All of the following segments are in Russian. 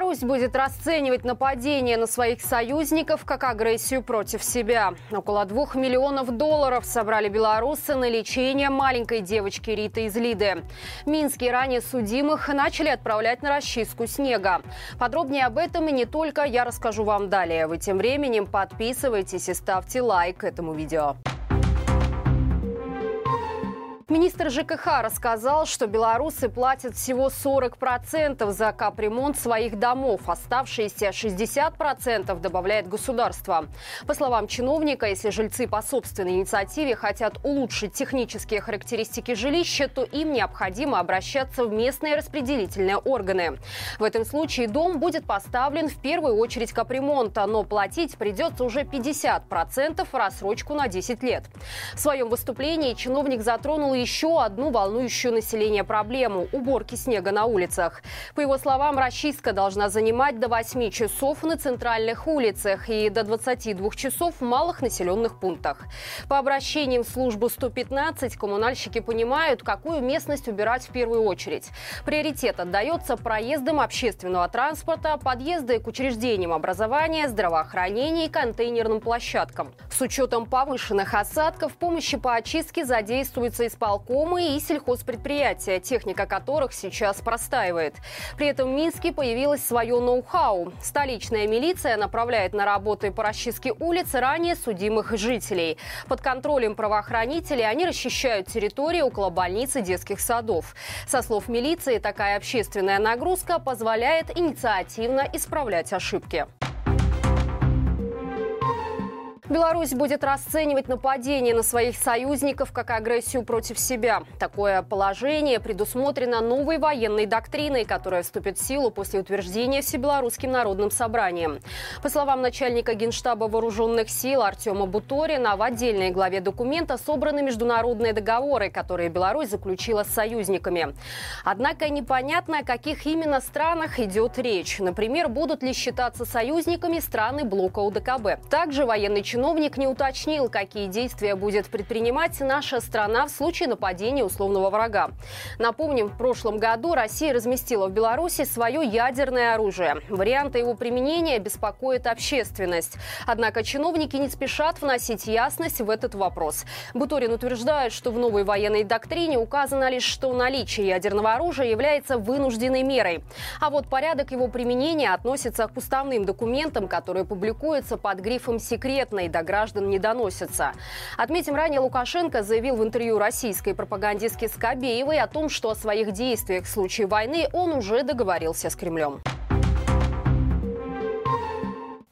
Беларусь будет расценивать нападение на своих союзников как агрессию против себя. Около двух миллионов долларов собрали белорусы на лечение маленькой девочки Риты из Лиды. Минские ранее судимых начали отправлять на расчистку снега. Подробнее об этом и не только я расскажу вам далее. Вы тем временем подписывайтесь и ставьте лайк этому видео. Министр ЖКХ рассказал, что белорусы платят всего 40% за капремонт своих домов. Оставшиеся 60% добавляет государство. По словам чиновника, если жильцы по собственной инициативе хотят улучшить технические характеристики жилища, то им необходимо обращаться в местные распределительные органы. В этом случае дом будет поставлен в первую очередь капремонта, но платить придется уже 50% в рассрочку на 10 лет. В своем выступлении чиновник затронул еще одну волнующую население проблему – уборки снега на улицах. По его словам, расчистка должна занимать до 8 часов на центральных улицах и до 22 часов в малых населенных пунктах. По обращениям в службу 115 коммунальщики понимают, какую местность убирать в первую очередь. Приоритет отдается проездам общественного транспорта, подъезды к учреждениям образования, здравоохранения и контейнерным площадкам. С учетом повышенных осадков помощи по очистке задействуется исполнение исполкомы и сельхозпредприятия, техника которых сейчас простаивает. При этом в Минске появилось свое ноу-хау. Столичная милиция направляет на работы по расчистке улиц ранее судимых жителей. Под контролем правоохранителей они расчищают территории около больниц и детских садов. Со слов милиции, такая общественная нагрузка позволяет инициативно исправлять ошибки. Беларусь будет расценивать нападение на своих союзников как агрессию против себя. Такое положение предусмотрено новой военной доктриной, которая вступит в силу после утверждения Всебелорусским народным собранием. По словам начальника Генштаба вооруженных сил Артема Буторина, в отдельной главе документа собраны международные договоры, которые Беларусь заключила с союзниками. Однако непонятно, о каких именно странах идет речь. Например, будут ли считаться союзниками страны блока УДКБ. Также военный чиновник чиновник не уточнил, какие действия будет предпринимать наша страна в случае нападения условного врага. Напомним, в прошлом году Россия разместила в Беларуси свое ядерное оружие. Варианты его применения беспокоят общественность. Однако чиновники не спешат вносить ясность в этот вопрос. Буторин утверждает, что в новой военной доктрине указано лишь, что наличие ядерного оружия является вынужденной мерой. А вот порядок его применения относится к уставным документам, которые публикуются под грифом «секретной», до граждан не доносятся. Отметим, ранее Лукашенко заявил в интервью российской пропагандистке Скобеевой о том, что о своих действиях в случае войны он уже договорился с Кремлем.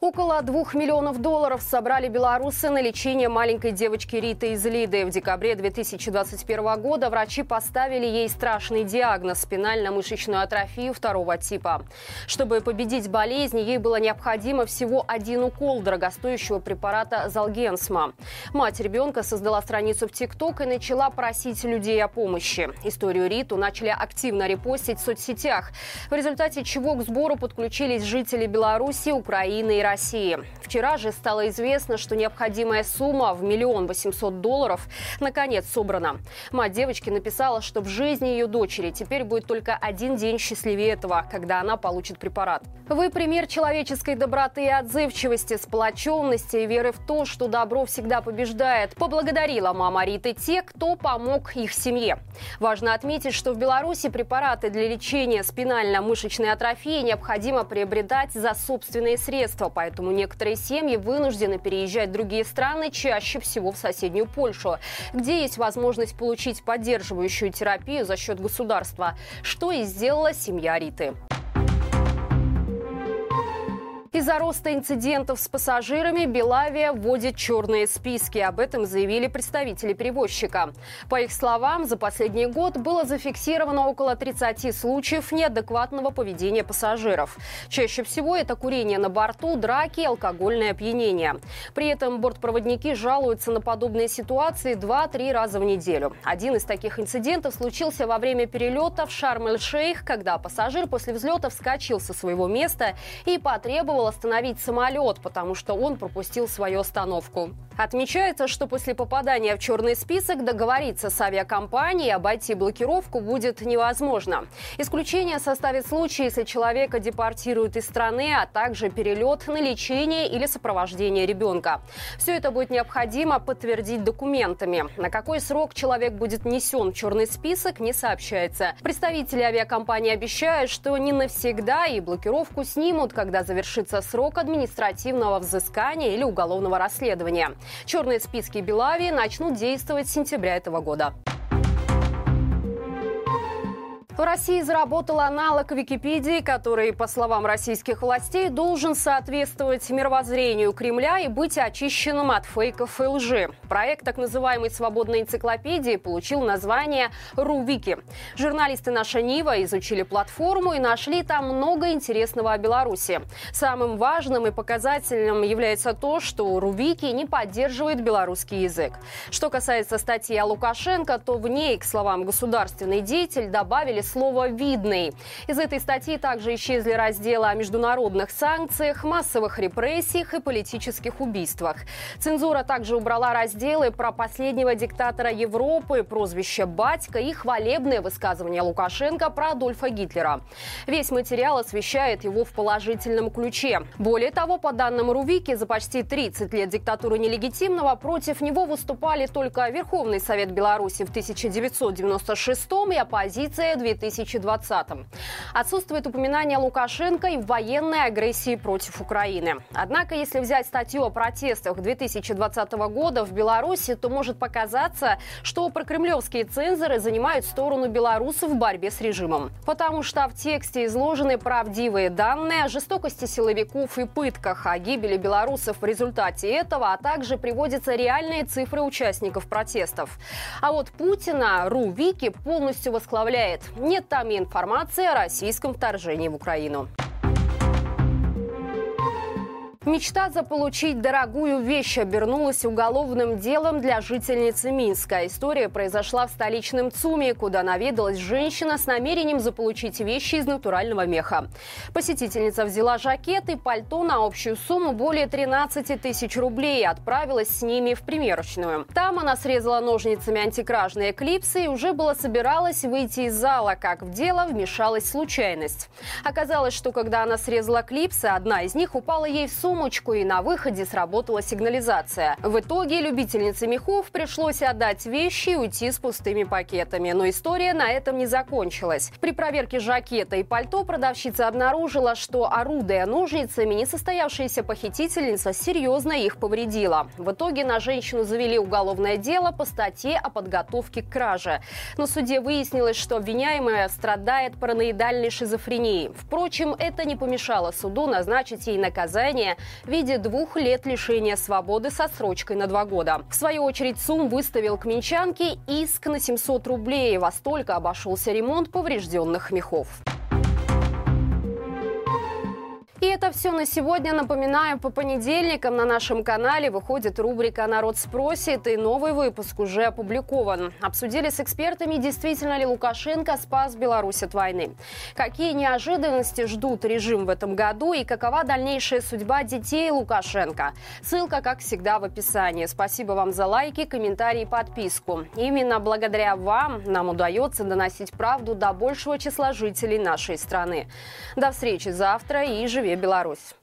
Около двух миллионов долларов собрали белорусы на лечение маленькой девочки Риты из Лиды. В декабре 2021 года врачи поставили ей страшный диагноз – спинально-мышечную атрофию второго типа. Чтобы победить болезнь, ей было необходимо всего один укол дорогостоящего препарата Залгенсма. Мать ребенка создала страницу в ТикТок и начала просить людей о помощи. Историю Риту начали активно репостить в соцсетях, в результате чего к сбору подключились жители Беларуси, Украины и России. Вчера же стало известно, что необходимая сумма в миллион восемьсот долларов наконец собрана. Мать девочки написала, что в жизни ее дочери теперь будет только один день счастливее этого, когда она получит препарат. Вы пример человеческой доброты и отзывчивости, сплоченности и веры в то, что добро всегда побеждает. Поблагодарила мама Риты те, кто помог их семье. Важно отметить, что в Беларуси препараты для лечения спинально-мышечной атрофии необходимо приобретать за собственные средства, поэтому некоторые семьи вынуждены переезжать в другие страны, чаще всего в соседнюю Польшу, где есть возможность получить поддерживающую терапию за счет государства, что и сделала семья Риты. Из-за роста инцидентов с пассажирами Белавия вводит черные списки. Об этом заявили представители перевозчика. По их словам, за последний год было зафиксировано около 30 случаев неадекватного поведения пассажиров. Чаще всего это курение на борту, драки и алкогольное опьянение. При этом бортпроводники жалуются на подобные ситуации 2-3 раза в неделю. Один из таких инцидентов случился во время перелета в Шарм-эль-Шейх, когда пассажир после взлета вскочил со своего места и потребовал остановить самолет, потому что он пропустил свою остановку. Отмечается, что после попадания в черный список договориться с авиакомпанией обойти блокировку будет невозможно. Исключение составит случай, если человека депортируют из страны, а также перелет на лечение или сопровождение ребенка. Все это будет необходимо подтвердить документами. На какой срок человек будет внесен в черный список, не сообщается. Представители авиакомпании обещают, что не навсегда и блокировку снимут, когда завершится срок административного взыскания или уголовного расследования. Черные списки Белавии начнут действовать с сентября этого года. В России заработал аналог Википедии, который, по словам российских властей, должен соответствовать мировоззрению Кремля и быть очищенным от фейков и лжи. Проект так называемой свободной энциклопедии получил название «Рувики». Журналисты «Наша Нива» изучили платформу и нашли там много интересного о Беларуси. Самым важным и показательным является то, что Рувики не поддерживает белорусский язык. Что касается статьи о Лукашенко, то в ней, к словам государственный деятель, добавили слово «видный». Из этой статьи также исчезли разделы о международных санкциях, массовых репрессиях и политических убийствах. Цензура также убрала разделы про последнего диктатора Европы, прозвище «Батька» и хвалебное высказывание Лукашенко про Адольфа Гитлера. Весь материал освещает его в положительном ключе. Более того, по данным Рувики, за почти 30 лет диктатуры нелегитимного против него выступали только Верховный Совет Беларуси в 1996 и оппозиция 2000 2020. Отсутствует упоминание Лукашенко и военной агрессии против Украины. Однако, если взять статью о протестах 2020 года в Беларуси, то может показаться, что прокремлевские цензоры занимают сторону белорусов в борьбе с режимом. Потому что в тексте изложены правдивые данные о жестокости силовиков и пытках, о гибели белорусов в результате этого, а также приводятся реальные цифры участников протестов. А вот Путина РУ Вики полностью восклавляет. Нет там и информации о российском вторжении в Украину. Мечта заполучить дорогую вещь обернулась уголовным делом для жительницы Минска. История произошла в столичном ЦУМе, куда наведалась женщина с намерением заполучить вещи из натурального меха. Посетительница взяла жакет и пальто на общую сумму более 13 тысяч рублей и отправилась с ними в примерочную. Там она срезала ножницами антикражные клипсы и уже было собиралась выйти из зала, как в дело вмешалась случайность. Оказалось, что когда она срезала клипсы, одна из них упала ей в сумму сумочку, и на выходе сработала сигнализация. В итоге любительнице мехов пришлось отдать вещи и уйти с пустыми пакетами. Но история на этом не закончилась. При проверке жакета и пальто продавщица обнаружила, что орудуя ножницами, несостоявшаяся похитительница серьезно их повредила. В итоге на женщину завели уголовное дело по статье о подготовке к краже. На суде выяснилось, что обвиняемая страдает параноидальной шизофренией. Впрочем, это не помешало суду назначить ей наказание в виде двух лет лишения свободы со срочкой на два года. В свою очередь СУМ выставил к Минчанке иск на 700 рублей. Во столько обошелся ремонт поврежденных мехов. Все на сегодня. Напоминаю, по понедельникам на нашем канале выходит рубрика «Народ спросит», и новый выпуск уже опубликован. Обсудили с экспертами, действительно ли Лукашенко спас Беларусь от войны. Какие неожиданности ждут режим в этом году и какова дальнейшая судьба детей Лукашенко. Ссылка, как всегда, в описании. Спасибо вам за лайки, комментарии и подписку. Именно благодаря вам нам удается доносить правду до большего числа жителей нашей страны. До встречи завтра и живи Беларусь!